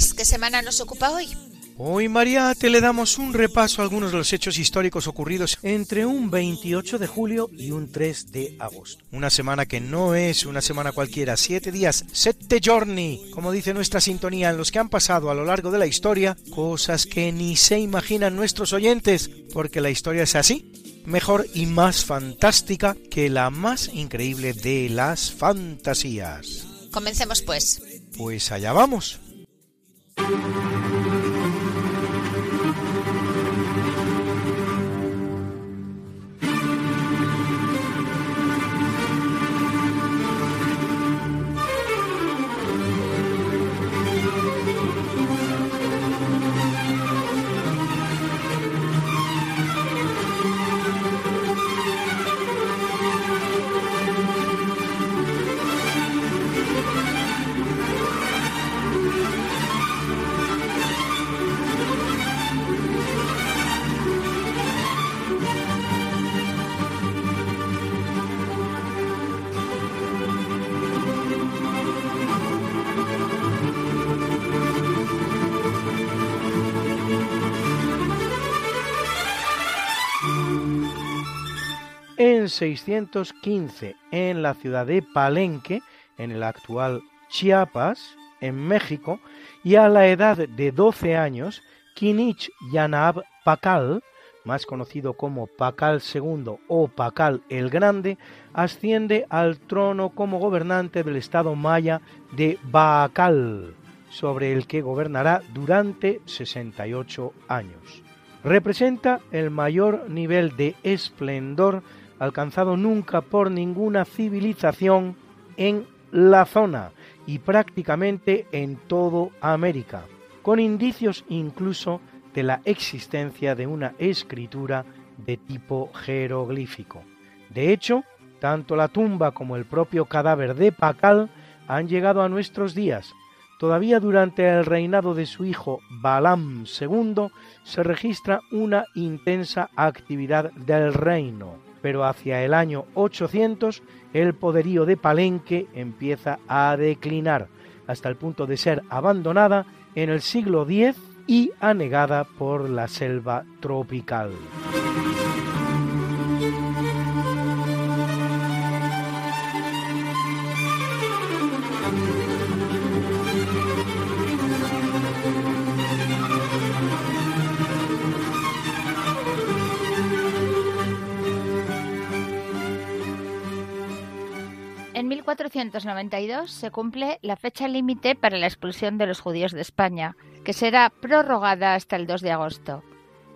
Luis, ¿qué semana nos ocupa hoy? Hoy, Mariate, le damos un repaso a algunos de los hechos históricos ocurridos entre un 28 de julio y un 3 de agosto. Una semana que no es una semana cualquiera, siete días, sette giorni, como dice nuestra sintonía, en los que han pasado a lo largo de la historia cosas que ni se imaginan nuestros oyentes, porque la historia es así, mejor y más fantástica que la más increíble de las fantasías. Comencemos pues. Pues allá vamos. Thank you. En 615 en la ciudad de Palenque, en el actual Chiapas, en México, y a la edad de 12 años, Kinich Yanab Pakal, más conocido como Pakal II o Pakal el Grande, asciende al trono como gobernante del estado maya de Baakal, sobre el que gobernará durante 68 años. Representa el mayor nivel de esplendor alcanzado nunca por ninguna civilización en la zona y prácticamente en todo América, con indicios incluso de la existencia de una escritura de tipo jeroglífico. De hecho, tanto la tumba como el propio cadáver de Pacal han llegado a nuestros días. Todavía durante el reinado de su hijo Balam II se registra una intensa actividad del reino pero hacia el año 800 el poderío de Palenque empieza a declinar hasta el punto de ser abandonada en el siglo X y anegada por la selva tropical. 1492 se cumple la fecha límite para la expulsión de los judíos de España, que será prorrogada hasta el 2 de agosto.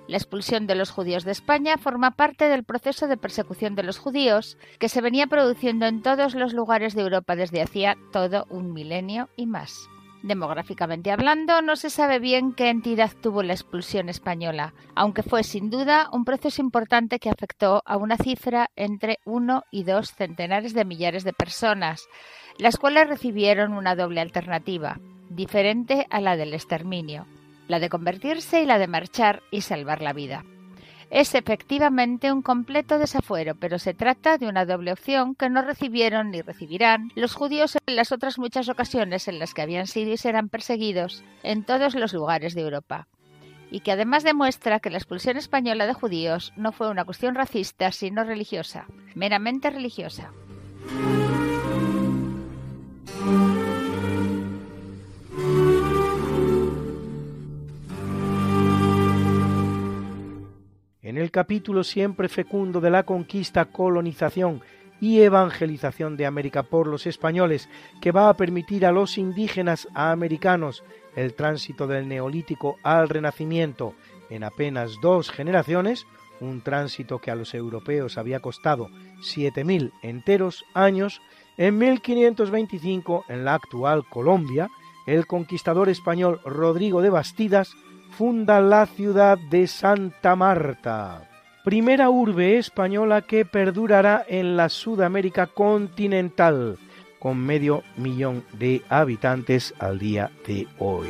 La expulsión de los judíos de España forma parte del proceso de persecución de los judíos que se venía produciendo en todos los lugares de Europa desde hacía todo un milenio y más. Demográficamente hablando, no se sabe bien qué entidad tuvo la expulsión española, aunque fue sin duda un proceso importante que afectó a una cifra entre uno y dos centenares de millares de personas, las cuales recibieron una doble alternativa, diferente a la del exterminio, la de convertirse y la de marchar y salvar la vida. Es efectivamente un completo desafuero, pero se trata de una doble opción que no recibieron ni recibirán los judíos en las otras muchas ocasiones en las que habían sido y serán perseguidos en todos los lugares de Europa. Y que además demuestra que la expulsión española de judíos no fue una cuestión racista, sino religiosa, meramente religiosa. Capítulo siempre fecundo de la conquista, colonización y evangelización de América por los españoles, que va a permitir a los indígenas americanos el tránsito del neolítico al renacimiento. En apenas dos generaciones, un tránsito que a los europeos había costado 7.000 enteros años, en 1525, en la actual Colombia, el conquistador español Rodrigo de Bastidas funda la ciudad de Santa Marta, primera urbe española que perdurará en la Sudamérica continental, con medio millón de habitantes al día de hoy.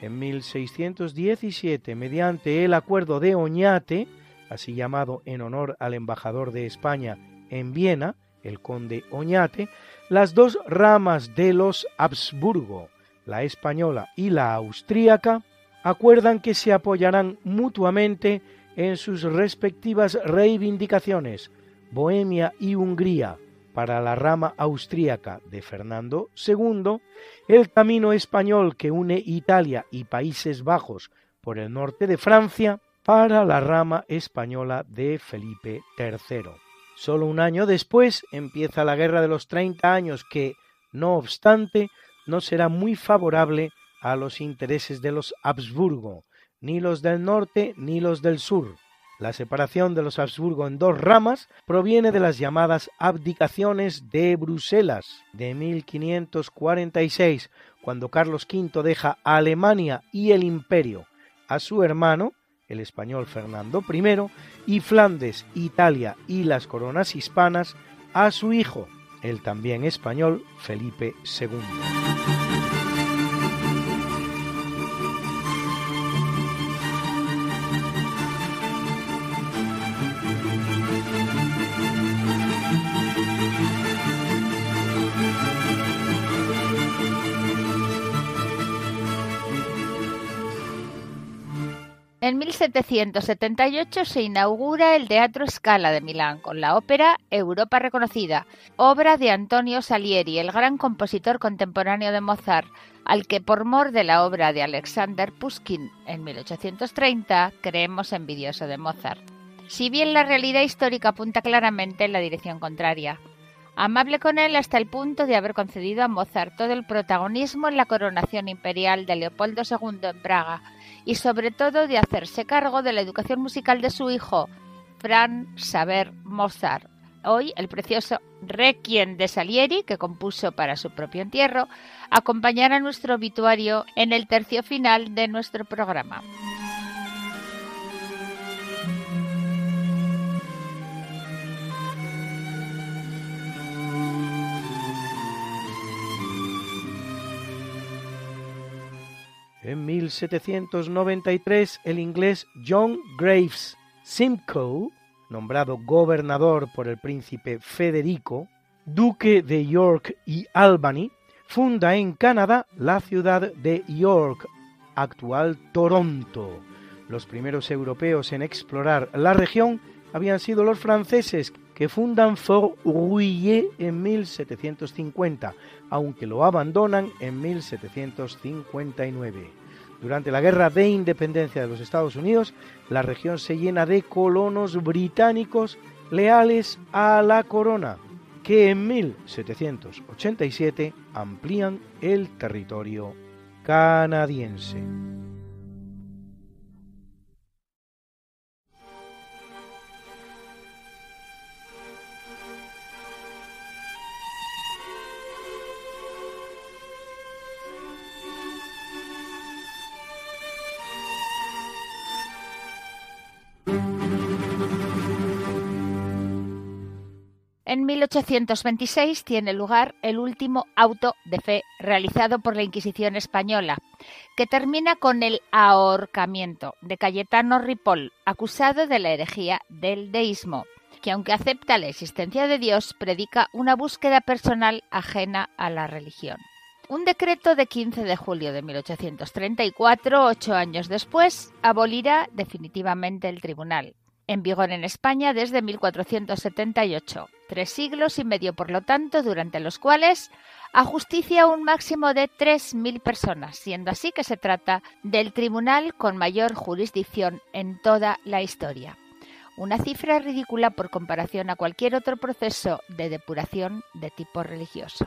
En 1617, mediante el Acuerdo de Oñate, así llamado en honor al embajador de España en Viena, el conde Oñate, las dos ramas de los Habsburgo, la española y la austríaca, acuerdan que se apoyarán mutuamente en sus respectivas reivindicaciones, Bohemia y Hungría, para la rama austríaca de Fernando II, el camino español que une Italia y Países Bajos por el norte de Francia, para la rama española de Felipe III. Solo un año después empieza la Guerra de los Treinta Años que, no obstante, no será muy favorable a los intereses de los Habsburgo, ni los del norte ni los del sur. La separación de los Habsburgo en dos ramas proviene de las llamadas abdicaciones de Bruselas de 1546, cuando Carlos V deja a Alemania y el imperio a su hermano, el español Fernando I, y Flandes, Italia y las coronas hispanas a su hijo, el también español Felipe II. En 1778 se inaugura el Teatro Scala de Milán con la ópera Europa Reconocida, obra de Antonio Salieri, el gran compositor contemporáneo de Mozart, al que por mor de la obra de Alexander Pushkin en 1830 creemos envidioso de Mozart. Si bien la realidad histórica apunta claramente en la dirección contraria. Amable con él hasta el punto de haber concedido a Mozart todo el protagonismo en la coronación imperial de Leopoldo II en Praga, y sobre todo de hacerse cargo de la educación musical de su hijo, Franz Saber Mozart. Hoy el precioso Requiem de Salieri, que compuso para su propio entierro, acompañará nuestro obituario en el tercio final de nuestro programa. 1793, el inglés John Graves Simcoe, nombrado gobernador por el príncipe Federico, duque de York y Albany, funda en Canadá la ciudad de York, actual Toronto. Los primeros europeos en explorar la región habían sido los franceses, que fundan Fort Rouillé en 1750, aunque lo abandonan en 1759. Durante la Guerra de Independencia de los Estados Unidos, la región se llena de colonos británicos leales a la corona, que en 1787 amplían el territorio canadiense. En 1826 tiene lugar el último auto de fe realizado por la Inquisición española, que termina con el ahorcamiento de Cayetano Ripoll, acusado de la herejía del deísmo, que aunque acepta la existencia de Dios, predica una búsqueda personal ajena a la religión. Un decreto de 15 de julio de 1834, ocho años después, abolirá definitivamente el tribunal, en vigor en España desde 1478 Tres siglos y medio, por lo tanto, durante los cuales ajusticia un máximo de 3.000 personas, siendo así que se trata del tribunal con mayor jurisdicción en toda la historia. Una cifra ridícula por comparación a cualquier otro proceso de depuración de tipo religioso.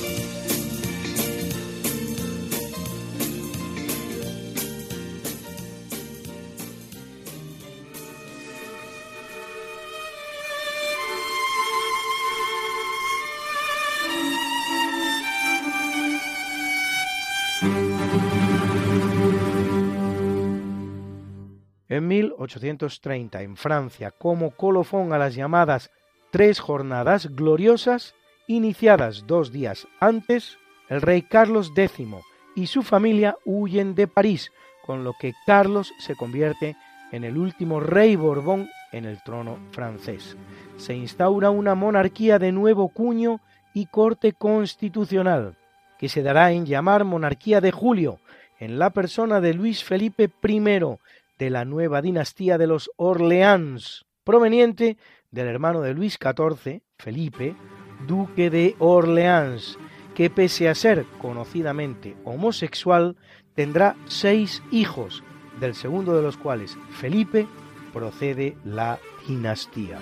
1830, en Francia, como colofón a las llamadas Tres Jornadas Gloriosas, iniciadas dos días antes, el rey Carlos X y su familia huyen de París, con lo que Carlos se convierte en el último rey Borbón en el trono francés. Se instaura una monarquía de nuevo cuño y corte constitucional, que se dará en llamar Monarquía de Julio, en la persona de Luis Felipe I, de la nueva dinastía de los Orleans, proveniente del hermano de Luis XIV, Felipe, duque de Orleans, que pese a ser conocidamente homosexual, tendrá seis hijos, del segundo de los cuales, Felipe, procede la dinastía.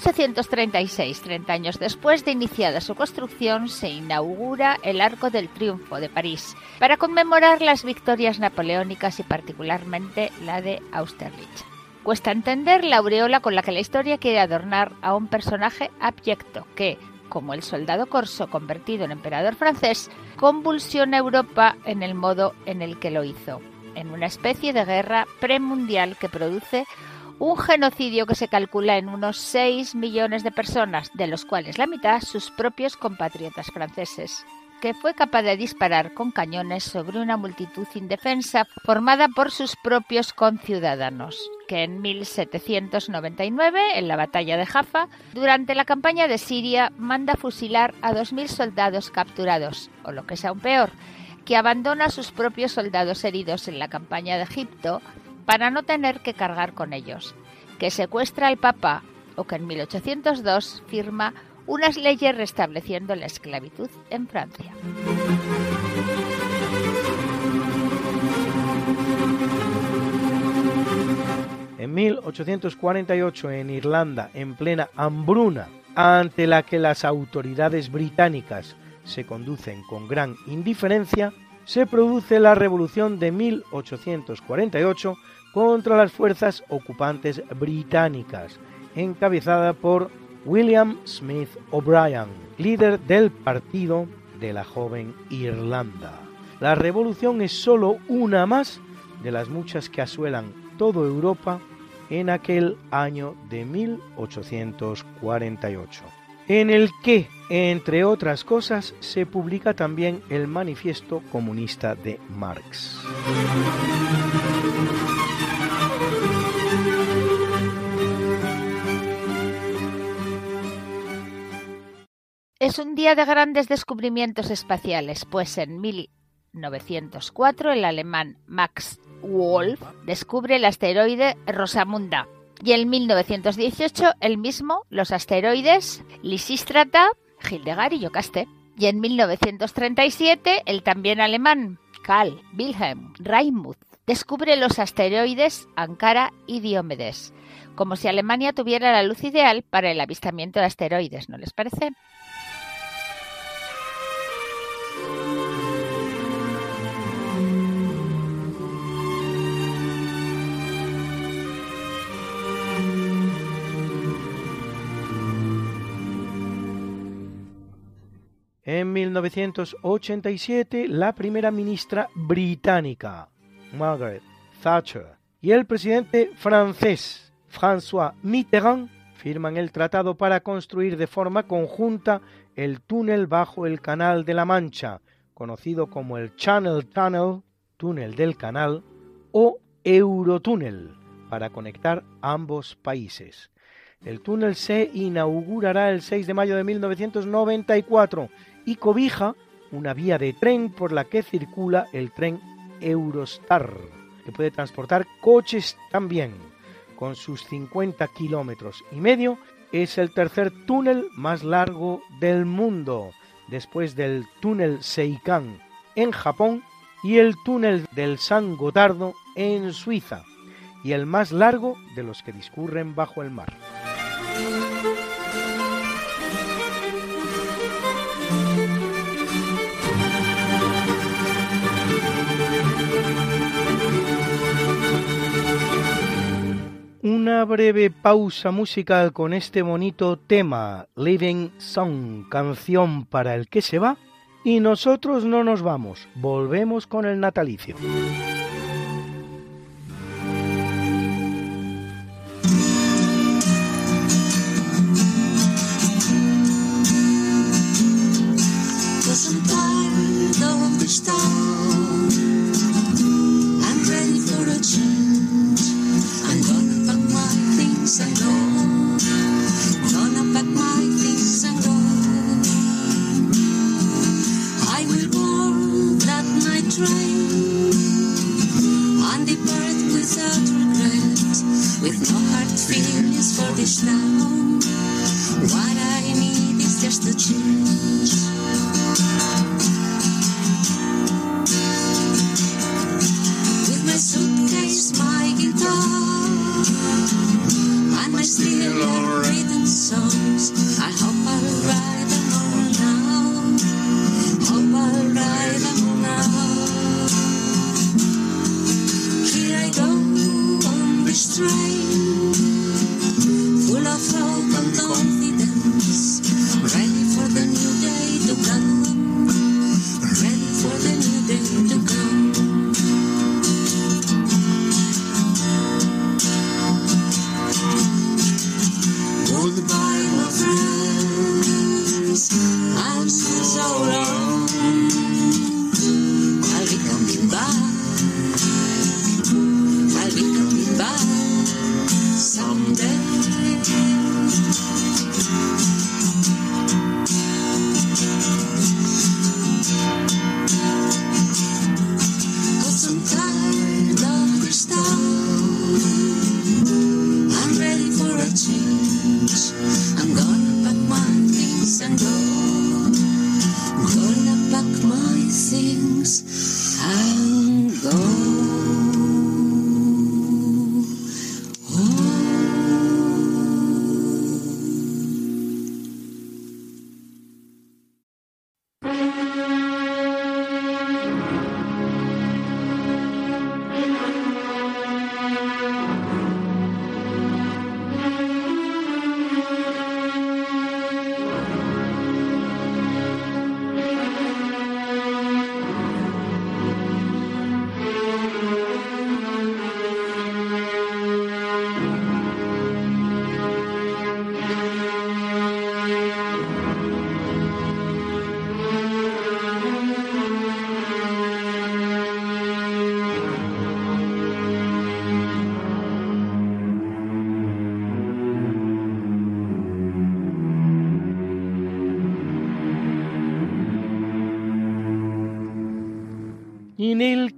1836, 30 años después de iniciada su construcción, se inaugura el Arco del Triunfo de París para conmemorar las victorias napoleónicas y particularmente la de Austerlitz. Cuesta entender la aureola con la que la historia quiere adornar a un personaje abyecto que, como el soldado corso convertido en emperador francés, convulsiona Europa en el modo en el que lo hizo, en una especie de guerra premundial que produce un genocidio que se calcula en unos 6 millones de personas, de los cuales la mitad sus propios compatriotas franceses que fue capaz de disparar con cañones sobre una multitud indefensa formada por sus propios conciudadanos, que en 1799, en la batalla de Jaffa, durante la campaña de Siria, manda fusilar a 2.000 soldados capturados, o lo que es aún peor, que abandona a sus propios soldados heridos en la campaña de Egipto para no tener que cargar con ellos, que secuestra al Papa o que en 1802 firma unas leyes restableciendo la esclavitud en Francia. En 1848 en Irlanda, en plena hambruna, ante la que las autoridades británicas se conducen con gran indiferencia, se produce la Revolución de 1848 contra las fuerzas ocupantes británicas, encabezada por William Smith O'Brien, líder del partido de la joven Irlanda. La revolución es sólo una más de las muchas que asuelan toda Europa en aquel año de 1848, en el que, entre otras cosas, se publica también el Manifiesto Comunista de Marx. Es un día de grandes descubrimientos espaciales, pues en 1904 el alemán Max Wolf descubre el asteroide Rosamunda y en 1918 el mismo los asteroides Lisístrata, Hildegard y Yocaste. Y en 1937 el también alemán Carl Wilhelm Raimuth descubre los asteroides Ankara y Diomedes, como si Alemania tuviera la luz ideal para el avistamiento de asteroides, ¿no les parece? En 1987, la primera ministra británica, Margaret Thatcher, y el presidente francés, François Mitterrand, firman el tratado para construir de forma conjunta el túnel bajo el Canal de la Mancha, conocido como el Channel Tunnel, túnel del canal, o Eurotúnel, para conectar ambos países. El túnel se inaugurará el 6 de mayo de 1994 y cobija una vía de tren por la que circula el tren Eurostar, que puede transportar coches también. Con sus 50 kilómetros y medio, es el tercer túnel más largo del mundo, después del túnel Seikan en Japón y el túnel del San Gotardo en Suiza, y el más largo de los que discurren bajo el mar. Una breve pausa musical con este bonito tema, Living Song, canción para el que se va, y nosotros no nos vamos, volvemos con el natalicio.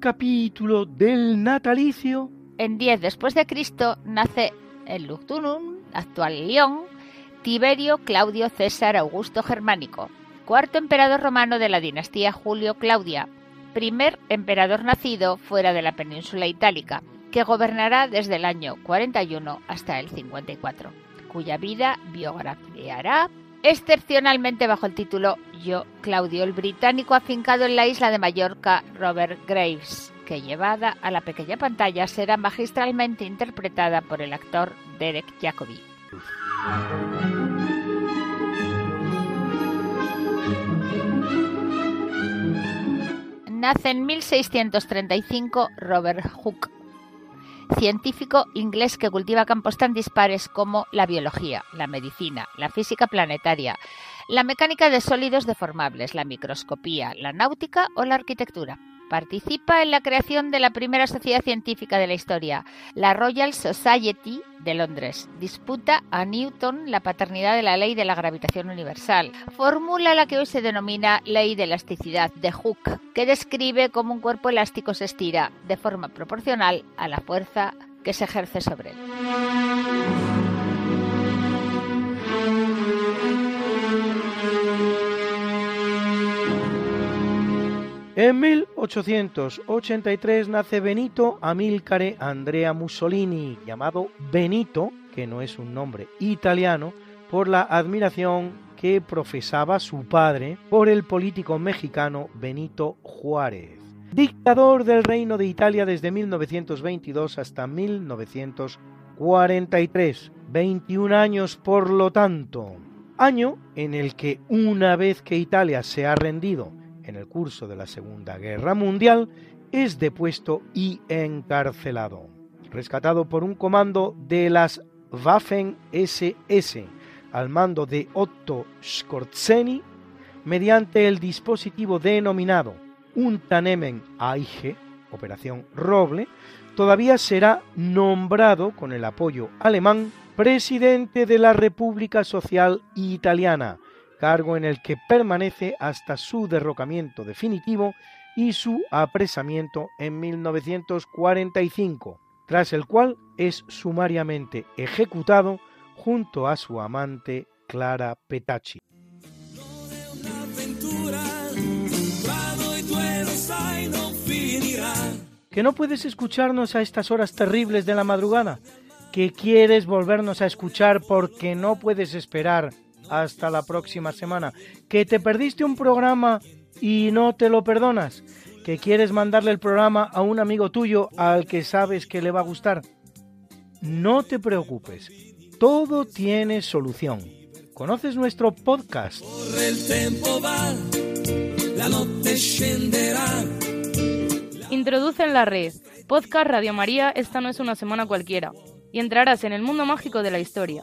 Capítulo del natalicio, En 10 después de Cristo nace en Luctunum, actual León, Tiberio Claudio César Augusto Germánico, cuarto emperador romano de la dinastía Julio Claudia, primer emperador nacido fuera de la península itálica, que gobernará desde el año 41 hasta el 54, cuya vida biografiará excepcionalmente bajo el título Yo, Claudio, el británico afincado en la isla de Mallorca, Robert Graves, que llevada a la pequeña pantalla será magistralmente interpretada por el actor Derek Jacobi. Nace en 1635 Robert Hooke, científico inglés que cultiva campos tan dispares como la biología, la medicina, la física planetaria, la mecánica de sólidos deformables, la microscopía, la náutica o la arquitectura. Participa en la creación de la primera sociedad científica de la historia, la Royal Society de Londres. Disputa a Newton la paternidad de la ley de la gravitación universal. Formula la que hoy se denomina ley de elasticidad de Hooke, que describe cómo un cuerpo elástico se estira de forma proporcional a la fuerza que se ejerce sobre él. En 1883 nace Benito Amilcare Andrea Mussolini, llamado Benito, que no es un nombre italiano, por la admiración que profesaba su padre por el político mexicano Benito Juárez. Dictador del Reino de Italia desde 1922 hasta 1943, 21 años por lo tanto, año en el que una vez que Italia se ha rendido en el curso de la Segunda Guerra Mundial, es depuesto y encarcelado. Rescatado por un comando de las Waffen SS al mando de Otto Skorzeny, mediante el dispositivo denominado Unternehmen Aige, Operación Roble, todavía será nombrado con el apoyo alemán presidente de la República Social Italiana, cargo en el que permanece hasta su derrocamiento definitivo y su apresamiento en 1945, tras el cual es sumariamente ejecutado junto a su amante Clara Petacci. ¿Que no puedes escucharnos a estas horas terribles de la madrugada? ¿Que quieres volvernos a escuchar porque no puedes esperar hasta la próxima semana. Que te perdiste un programa y no te lo perdonas. Que quieres mandarle el programa a un amigo tuyo al que sabes que le va a gustar. No te preocupes. Todo tiene solución. ¿Conoces nuestro podcast? Introduce en la red. Podcast Radio María, esta no es una semana cualquiera. Y entrarás en el mundo mágico de la historia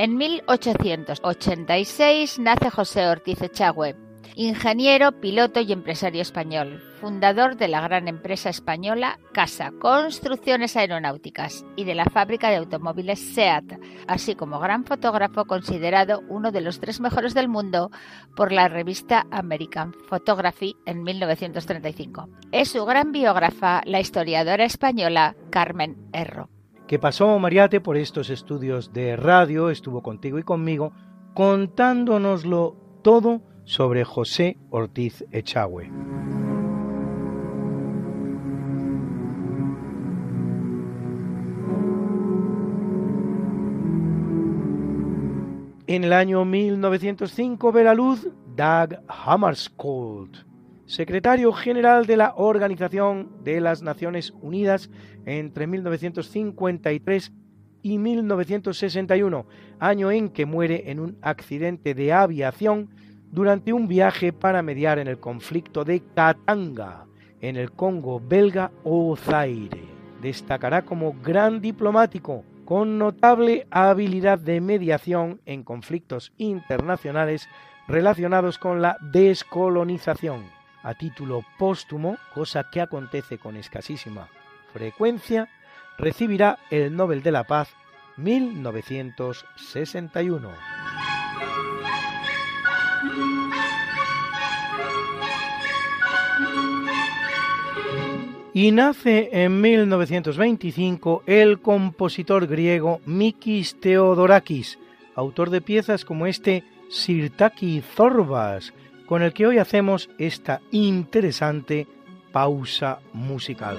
En 1886 nace José Ortiz Echagüe, ingeniero, piloto y empresario español, fundador de la gran empresa española Casa Construcciones Aeronáuticas y de la fábrica de automóviles SEAT, así como gran fotógrafo considerado uno de los tres mejores del mundo por la revista American Photography en 1935. Es su gran biógrafa la historiadora española Carmen Erro que pasó Mariate por estos estudios de radio, estuvo contigo y conmigo, contándonoslo todo sobre José Ortiz Echagüe. En el año 1905 ve la luz Dag Hammarskjöld, secretario general de la Organización de las Naciones Unidas entre 1953 y 1961, año en que muere en un accidente de aviación durante un viaje para mediar en el conflicto de Katanga, en el Congo belga o Zaire. Destacará como gran diplomático, con notable habilidad de mediación en conflictos internacionales relacionados con la descolonización. A título póstumo, cosa que acontece con escasísima frecuencia, recibirá el Nobel de la Paz 1961. Y nace en 1925 el compositor griego Mikis Theodorakis, autor de piezas como este Sirtaki Zorbas, con el que hoy hacemos esta interesante pausa musical.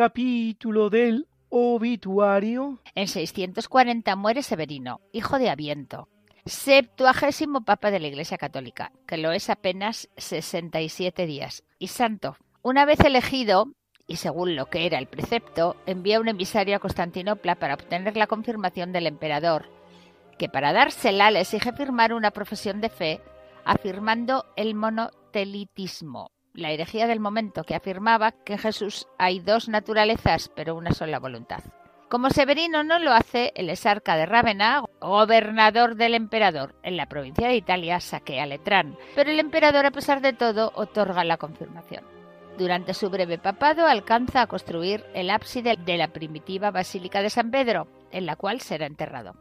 Capítulo del obituario. En 640 muere Severino, hijo de Aviento, septuagésimo papa de la Iglesia Católica, que lo es apenas 67 días, y santo. Una vez elegido, y según lo que era el precepto, envía un emisario a Constantinopla para obtener la confirmación del emperador, que para dársela le exige firmar una profesión de fe afirmando el monotelitismo, la herejía del momento que afirmaba que en Jesús hay dos naturalezas, pero una sola voluntad. Como Severino no lo hace, el exarca de Rávena, gobernador del emperador en la provincia de Italia, saquea Letrán, pero el emperador, a pesar de todo, otorga la confirmación. Durante su breve papado alcanza a construir el ábside de la primitiva Basílica de San Pedro, en la cual será enterrado.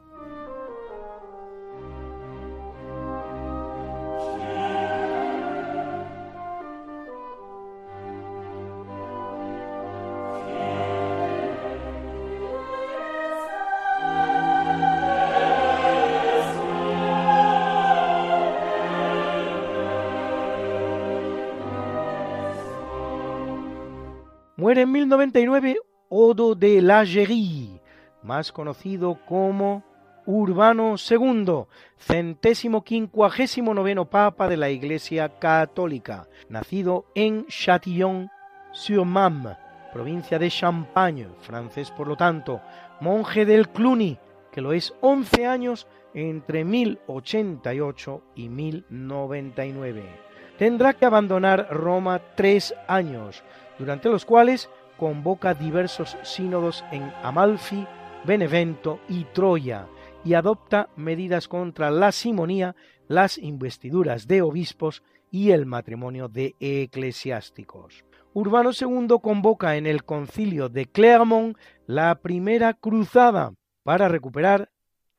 Muere en 1099 Odo de Lagerie, más conocido como Urbano II, centésimo quincuagésimo noveno papa de la Iglesia Católica, nacido en Châtillon-sur-Marne, provincia de Champagne, francés por lo tanto, monje del Cluny, que lo es 11 años entre 1088 y 1099. Tendrá que abandonar Roma tres años, durante los cuales convoca diversos sínodos en Amalfi, Benevento y Troya, y adopta medidas contra la simonía, las investiduras de obispos y el matrimonio de eclesiásticos. Urbano II convoca en el concilio de Clermont la primera cruzada para recuperar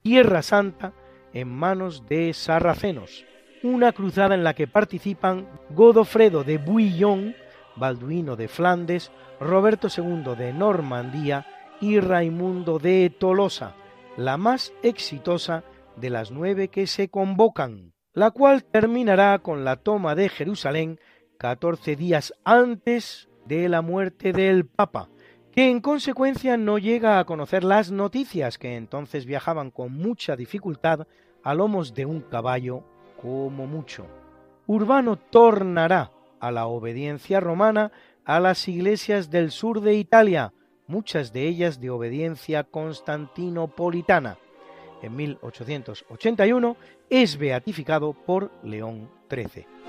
Tierra Santa en manos de sarracenos, una cruzada en la que participan Godofredo de Bouillon, Balduino de Flandes, Roberto II de Normandía y Raimundo de Tolosa, la más exitosa de las nueve que se convocan, la cual terminará con la toma de Jerusalén catorce días antes de la muerte del Papa, que en consecuencia no llega a conocer las noticias que entonces viajaban con mucha dificultad a lomos de un caballo como mucho. Urbano tornará a la obediencia romana a las iglesias del sur de Italia, muchas de ellas de obediencia constantinopolitana. En 1881 es beatificado por León XIII.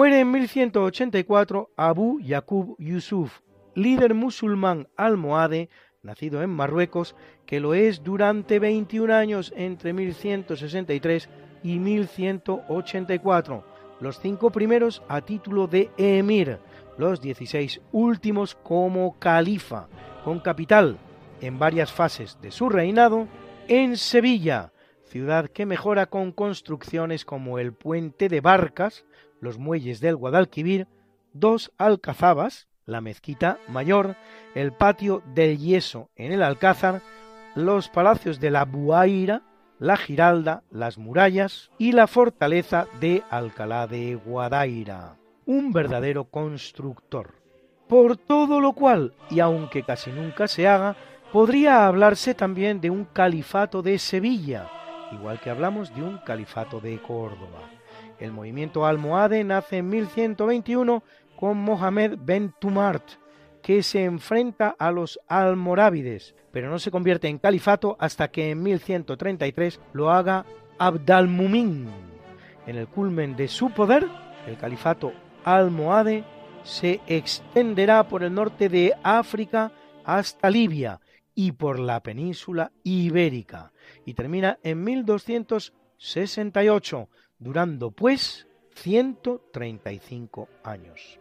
Muere en 1184 Abu Yaqub Yusuf, líder musulmán almohade, nacido en Marruecos, que lo es durante 21 años entre 1163 y 1184, los cinco primeros a título de emir, los 16 últimos como califa, con capital en varias fases de su reinado en Sevilla, ciudad que mejora con construcciones como el puente de barcas, los muelles del Guadalquivir, dos alcazabas, la mezquita mayor, el patio del yeso en el Alcázar, los palacios de la Buaira, la Giralda, las murallas y la fortaleza de Alcalá de Guadaira. Un verdadero constructor. Por todo lo cual, y aunque casi nunca se haga, podría hablarse también de un califato de Sevilla, igual que hablamos de un califato de Córdoba. El movimiento almohade nace en 1121 con Mohamed ben Tumart, que se enfrenta a los almorávides, pero no se convierte en califato hasta que en 1133 lo haga Abdalmumin. En el culmen de su poder, el califato almohade se extenderá por el norte de África hasta Libia y por la península ibérica, y termina en 1268 durando pues 135 años.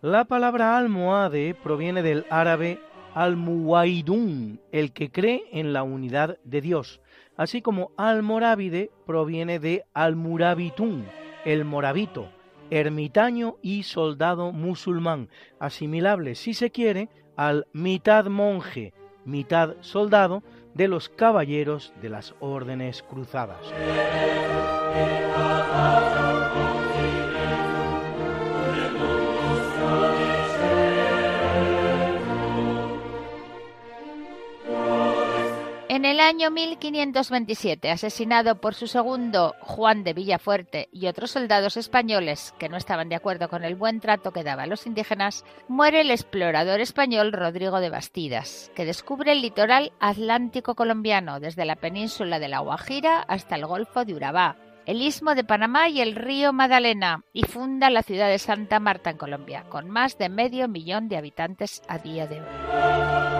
La palabra almohade proviene del árabe al-Muwaidun, el que cree en la unidad de Dios, así como al-Morávide proviene de al-Murabitun, el moravito, ermitaño y soldado musulmán, asimilable, si se quiere, al mitad monje, mitad soldado de los caballeros de las órdenes cruzadas. En el año 1527, asesinado por su segundo Juan de Villafuerte y otros soldados españoles que no estaban de acuerdo con el buen trato que daba a los indígenas, muere el explorador español Rodrigo de Bastidas, que descubre el litoral atlántico colombiano desde la península de La Guajira hasta el Golfo de Urabá, el istmo de Panamá y el río Magdalena, y funda la ciudad de Santa Marta en Colombia, con más de medio millón de habitantes a día de hoy.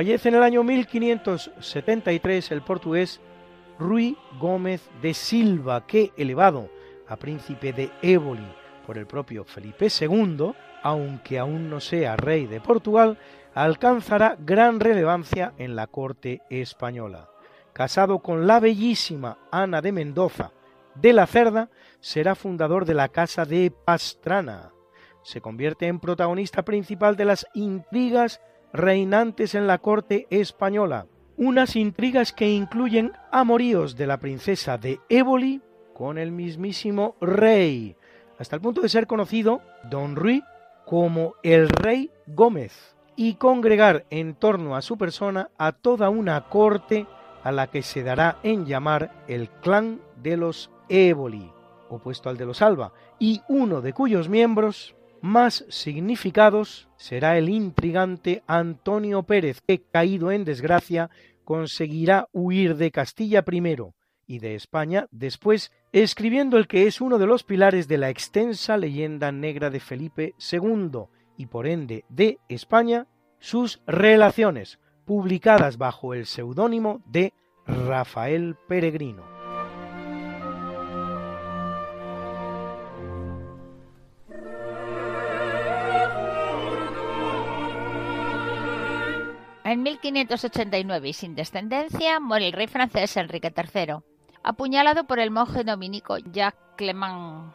Fallece en el año 1573 el portugués Rui Gómez de Silva, que, elevado a príncipe de Éboli por el propio Felipe II, aunque aún no sea rey de Portugal, alcanzará gran relevancia en la corte española. Casado con la bellísima Ana de Mendoza de la Cerda, será fundador de la Casa de Pastrana. Se convierte en protagonista principal de las intrigas reinantes en la corte española, unas intrigas que incluyen amoríos de la princesa de Éboli con el mismísimo rey, hasta el punto de ser conocido Don Rui como el rey Gómez, y congregar en torno a su persona a toda una corte a la que se dará en llamar el clan de los Éboli, opuesto al de los Alba, y uno de cuyos miembros más significados será el intrigante Antonio Pérez, que, caído en desgracia, conseguirá huir de Castilla primero y de España después, escribiendo el que es uno de los pilares de la extensa leyenda negra de Felipe II y por ende de España, sus relaciones, publicadas bajo el seudónimo de Rafael Peregrino. En 1589 y sin descendencia muere el rey francés Enrique III, apuñalado por el monje dominico Jacques Clement.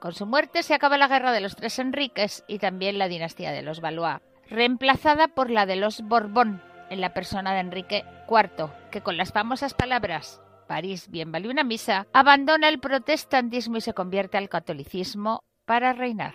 Con su muerte se acaba la guerra de los tres Enriques y también la dinastía de los Valois, reemplazada por la de los Borbón en la persona de Enrique IV, que con las famosas palabras París bien vale una misa, abandona el protestantismo y se convierte al catolicismo para reinar.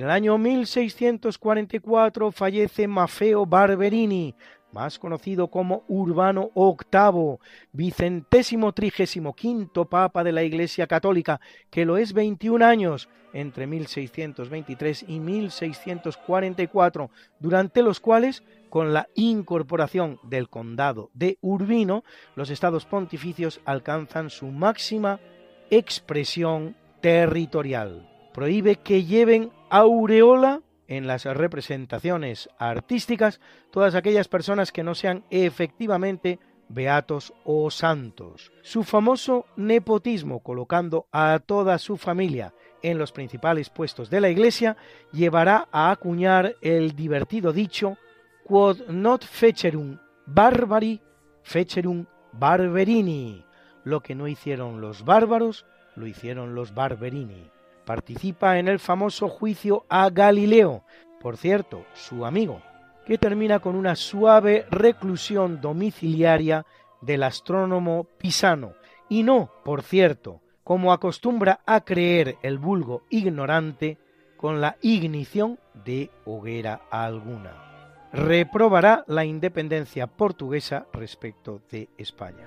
En el año 1644 fallece Mafeo Barberini, más conocido como Urbano VIII, vicentésimo trigésimo quinto papa de la Iglesia Católica, que lo es 21 años entre 1623 y 1644, durante los cuales, con la incorporación del condado de Urbino, los estados pontificios alcanzan su máxima expresión territorial. Prohíbe que lleven aureola en las representaciones artísticas todas aquellas personas que no sean efectivamente beatos o santos. Su famoso nepotismo, colocando a toda su familia en los principales puestos de la Iglesia, llevará a acuñar el divertido dicho quod not fecerum barbari fecerum barberini. Lo que no hicieron los bárbaros, lo hicieron los barberini participa en el famoso juicio a Galileo, por cierto, su amigo, que termina con una suave reclusión domiciliaria del astrónomo pisano, y no, por cierto, como acostumbra a creer el vulgo ignorante, con la ignición de hoguera alguna. reprobará la independencia portuguesa respecto de España.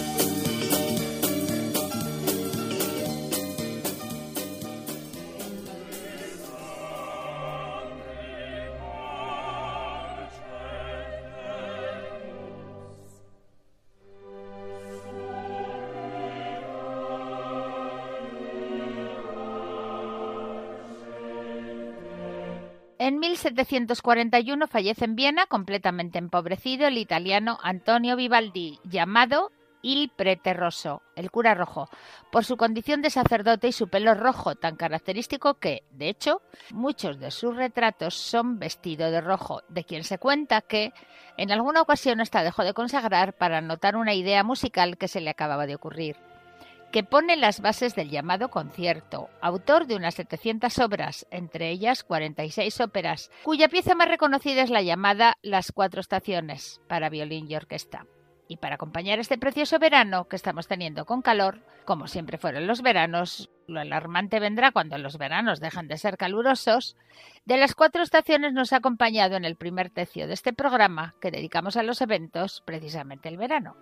1741 fallece en Viena, completamente empobrecido, el italiano Antonio Vivaldi, llamado Il Prete Rosso, el cura rojo, por su condición de sacerdote y su pelo rojo tan característico que, de hecho, muchos de sus retratos son vestido de rojo, de quien se cuenta que en alguna ocasión hasta dejó de consagrar para anotar una idea musical que se le acababa de ocurrir que pone las bases del llamado concierto, autor de unas 700 obras, entre ellas 46 óperas, cuya pieza más reconocida es la llamada Las Cuatro Estaciones, para violín y orquesta. Y para acompañar este precioso verano que estamos teniendo con calor, como siempre fueron los veranos, lo alarmante vendrá cuando los veranos dejan de ser calurosos, de las cuatro estaciones nos ha acompañado en el primer tercio de este programa que dedicamos a los eventos precisamente el verano.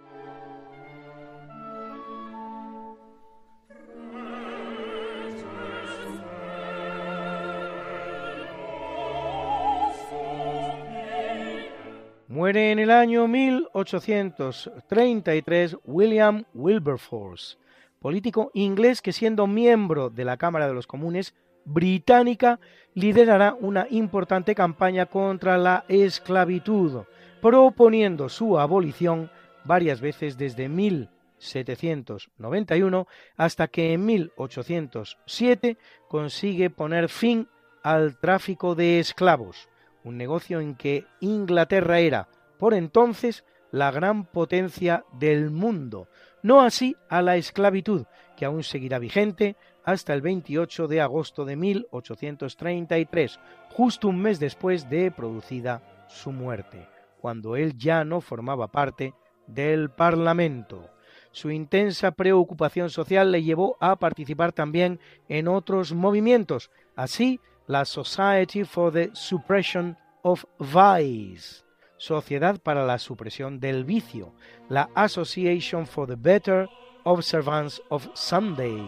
Muere en el año 1833 William Wilberforce, político inglés que siendo miembro de la Cámara de los Comunes británica liderará una importante campaña contra la esclavitud, proponiendo su abolición varias veces desde 1791 hasta que en 1807 consigue poner fin al tráfico de esclavos un negocio en que Inglaterra era, por entonces, la gran potencia del mundo, no así a la esclavitud, que aún seguirá vigente hasta el 28 de agosto de 1833, justo un mes después de producida su muerte, cuando él ya no formaba parte del Parlamento. Su intensa preocupación social le llevó a participar también en otros movimientos, así la Society for the Suppression of Vice, Sociedad para la Supresión del Vicio, la Association for the Better Observance of Sunday,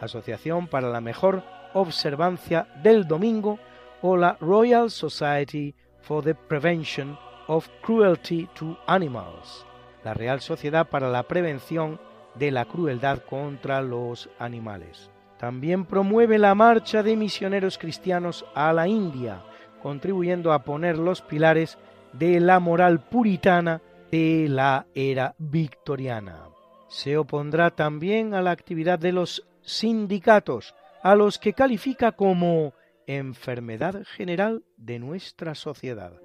Asociación para la Mejor Observancia del Domingo, o la Royal Society for the Prevention of Cruelty to Animals, la Real Sociedad para la Prevención de la Crueldad contra los Animales. También promueve la marcha de misioneros cristianos a la India, contribuyendo a poner los pilares de la moral puritana de la era victoriana. Se opondrá también a la actividad de los sindicatos, a los que califica como enfermedad general de nuestra sociedad.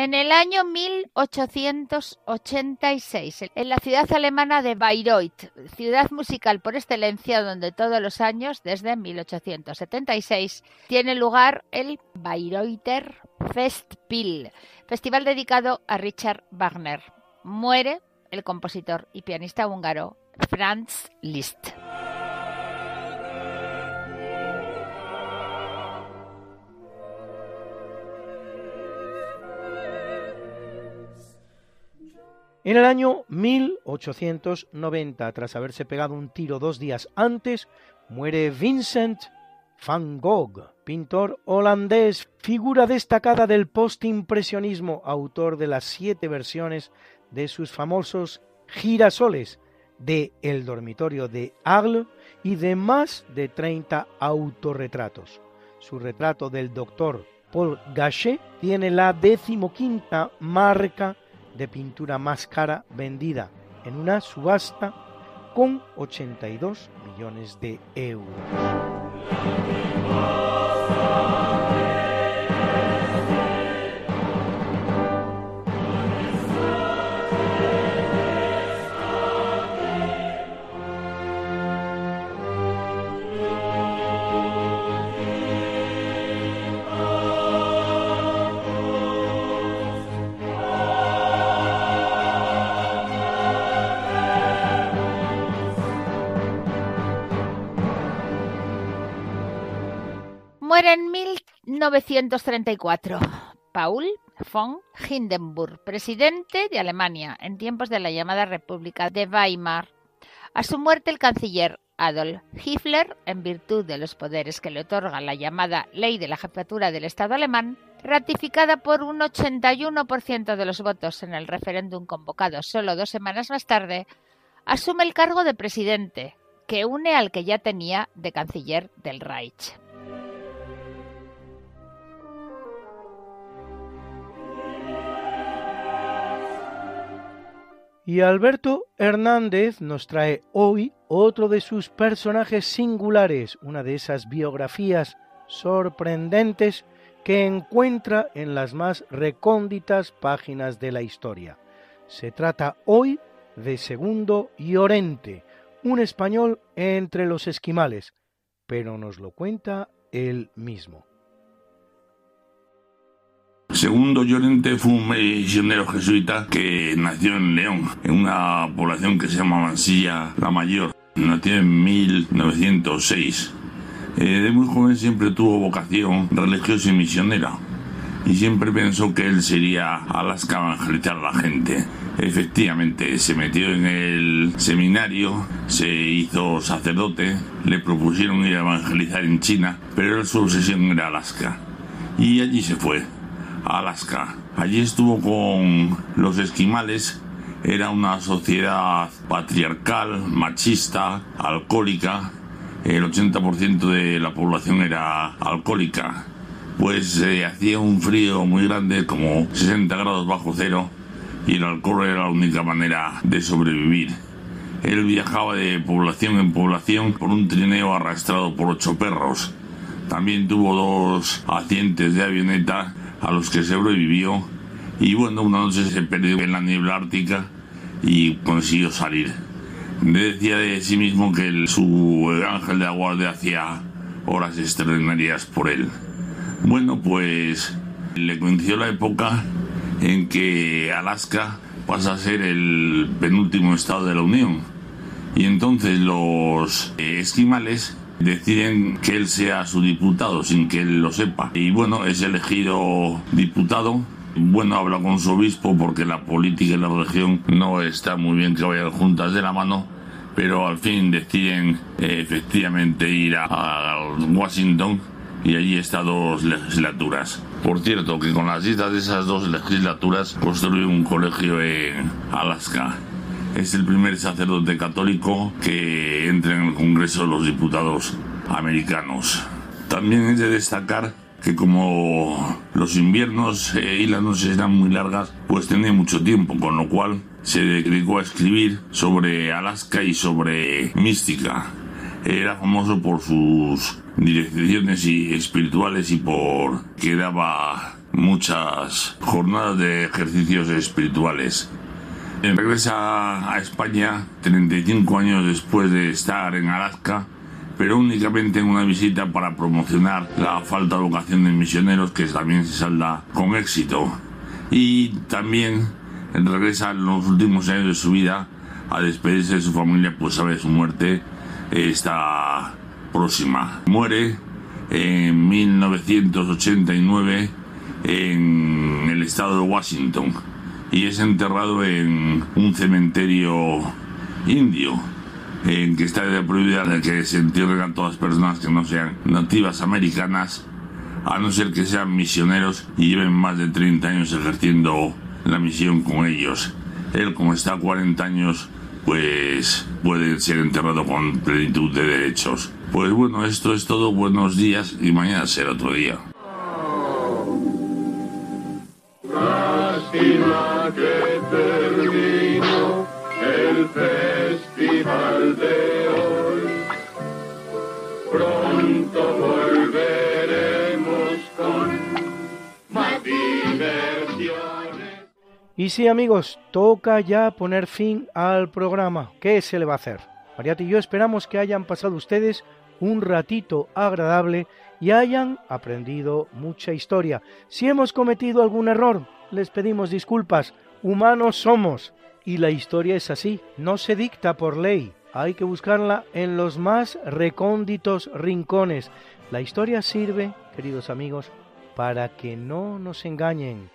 En el año 1886, en la ciudad alemana de Bayreuth, ciudad musical por excelencia donde todos los años, desde 1876, tiene lugar el Bayreuther Festspiel, festival dedicado a Richard Wagner. Muere el compositor y pianista húngaro Franz Liszt. En el año 1890, tras haberse pegado un tiro dos días antes, muere Vincent van Gogh, pintor holandés, figura destacada del postimpresionismo, autor de las siete versiones de sus famosos girasoles, de El dormitorio de Arles y de más de 30 autorretratos. Su retrato del doctor Paul Gachet tiene la decimoquinta marca de pintura más cara vendida en una subasta con 82 millones de euros. 1934 Paul von Hindenburg, presidente de Alemania en tiempos de la llamada República de Weimar. A su muerte el canciller Adolf Hitler, en virtud de los poderes que le otorga la llamada Ley de la Jefatura del Estado alemán, ratificada por un 81% de los votos en el referéndum convocado solo dos semanas más tarde, asume el cargo de presidente, que une al que ya tenía de canciller del Reich. Y Alberto Hernández nos trae hoy otro de sus personajes singulares, una de esas biografías sorprendentes que encuentra en las más recónditas páginas de la historia. Se trata hoy de Segundo Llorente, un español entre los esquimales, pero nos lo cuenta él mismo. Segundo Llorente fue un misionero jesuita que nació en León, en una población que se llama Mansilla la Mayor. Nació en 1906. Eh, de muy joven siempre tuvo vocación religiosa y misionera y siempre pensó que él sería Alaska a evangelizar a la gente. Efectivamente, se metió en el seminario, se hizo sacerdote, le propusieron ir a evangelizar en China, pero su obsesión era Alaska. Y allí se fue Alaska. Allí estuvo con los esquimales. Era una sociedad patriarcal, machista, alcohólica. El 80% de la población era alcohólica. Pues eh, hacía un frío muy grande, como 60 grados bajo cero, y el alcohol era la única manera de sobrevivir. Él viajaba de población en población por un trineo arrastrado por ocho perros. También tuvo dos accidentes de avioneta a los que sobrevivió y bueno, una noche se perdió en la niebla ártica y consiguió salir. Decía de sí mismo que su ángel de la guardia hacía horas extraordinarias por él. Bueno, pues le coincidió la época en que Alaska pasa a ser el penúltimo estado de la Unión. Y entonces los esquimales deciden que él sea su diputado sin que él lo sepa. Y bueno, es elegido diputado. Bueno, habla con su obispo porque la política y la religión no está muy bien que vayan juntas de la mano, pero al fin deciden eh, efectivamente ir a, Washington y allí está dos legislaturas. Por cierto, que con las citas de esas dos legislaturas construyó un colegio en Alaska es el primer sacerdote católico que entra en el Congreso de los Diputados americanos. También es de destacar que como los inviernos eh, y las noches eran muy largas, pues tenía mucho tiempo, con lo cual se dedicó a escribir sobre Alaska y sobre mística. Era famoso por sus direcciones espirituales y por que daba muchas jornadas de ejercicios espirituales. Regresa a España 35 años después de estar en Alaska pero únicamente en una visita para promocionar la falta de vocación de misioneros que también se salda con éxito. Y también regresa en los últimos años de su vida a despedirse de su familia, pues sabe su muerte está próxima. Muere en 1989 en el estado de Washington y es enterrado en un cementerio indio en que está prohibida que se entierren a todas las personas que no sean nativas americanas, a no ser que sean misioneros y lleven más de 30 años ejerciendo la misión con ellos. Él, como está a 40 años, pues puede ser enterrado con plenitud de derechos. Pues bueno, esto es todo. Buenos días y mañana será otro día. Que terminó el festival de hoy. Pronto volveremos con más diversiones. Y sí, amigos, toca ya poner fin al programa. ¿Qué se le va a hacer? Mariate y yo esperamos que hayan pasado ustedes un ratito agradable y hayan aprendido mucha historia. Si hemos cometido algún error, les pedimos disculpas. Humanos somos. Y la historia es así, no se dicta por ley. Hay que buscarla en los más recónditos rincones. La historia sirve, queridos amigos, para que no nos engañen.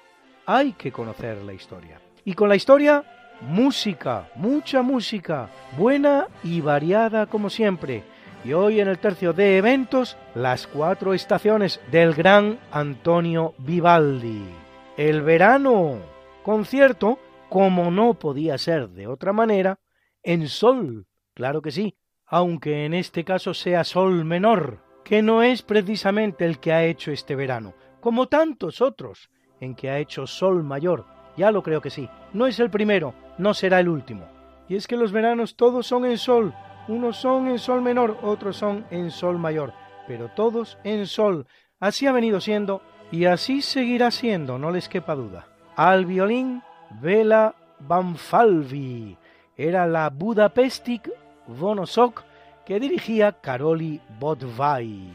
Hay que conocer la historia. Y con la historia, música, mucha música, buena y variada como siempre. Y hoy en el tercio de eventos, las cuatro estaciones del gran Antonio Vivaldi. El verano, concierto, como no podía ser de otra manera, en sol, claro que sí, aunque en este caso sea sol menor, que no es precisamente el que ha hecho este verano, como tantos otros en que ha hecho sol mayor, ya lo creo que sí, no es el primero, no será el último. Y es que los veranos todos son en sol, unos son en sol menor, otros son en sol mayor, pero todos en sol. Así ha venido siendo y así seguirá siendo, no les quepa duda. Al violín, Vela Banfalvi. Era la Budapestic Vonosok que dirigía Karoli Botvai.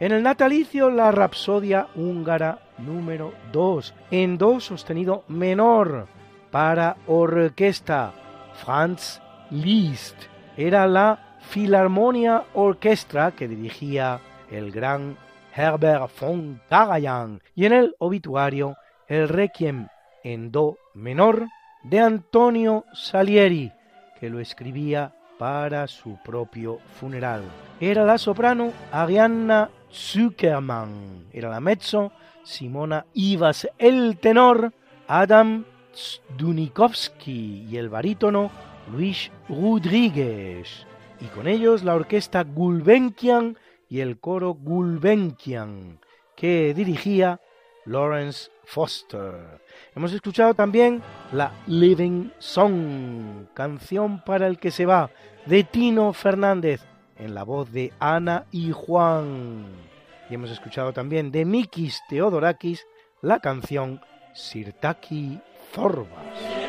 En el natalicio, la Rapsodia húngara número 2, en do sostenido menor, para orquesta, Franz Liszt. Era la Filarmonia Orquestra que dirigía el gran Herbert von Karajan y en el obituario el Requiem en Do menor de Antonio Salieri, que lo escribía para su propio funeral. Era la soprano Arianna Zuckerman, era la mezzo Simona Ivas, el tenor Adam Dunikovsky y el barítono Luis Rodríguez. Y con ellos la orquesta Gulbenkian y el coro Gulbenkian, que dirigía Lawrence Foster. Hemos escuchado también la Living Song, canción para el que se va, de Tino Fernández, en la voz de Ana y Juan. Y hemos escuchado también de Mikis Theodorakis la canción Sirtaki Zorbas.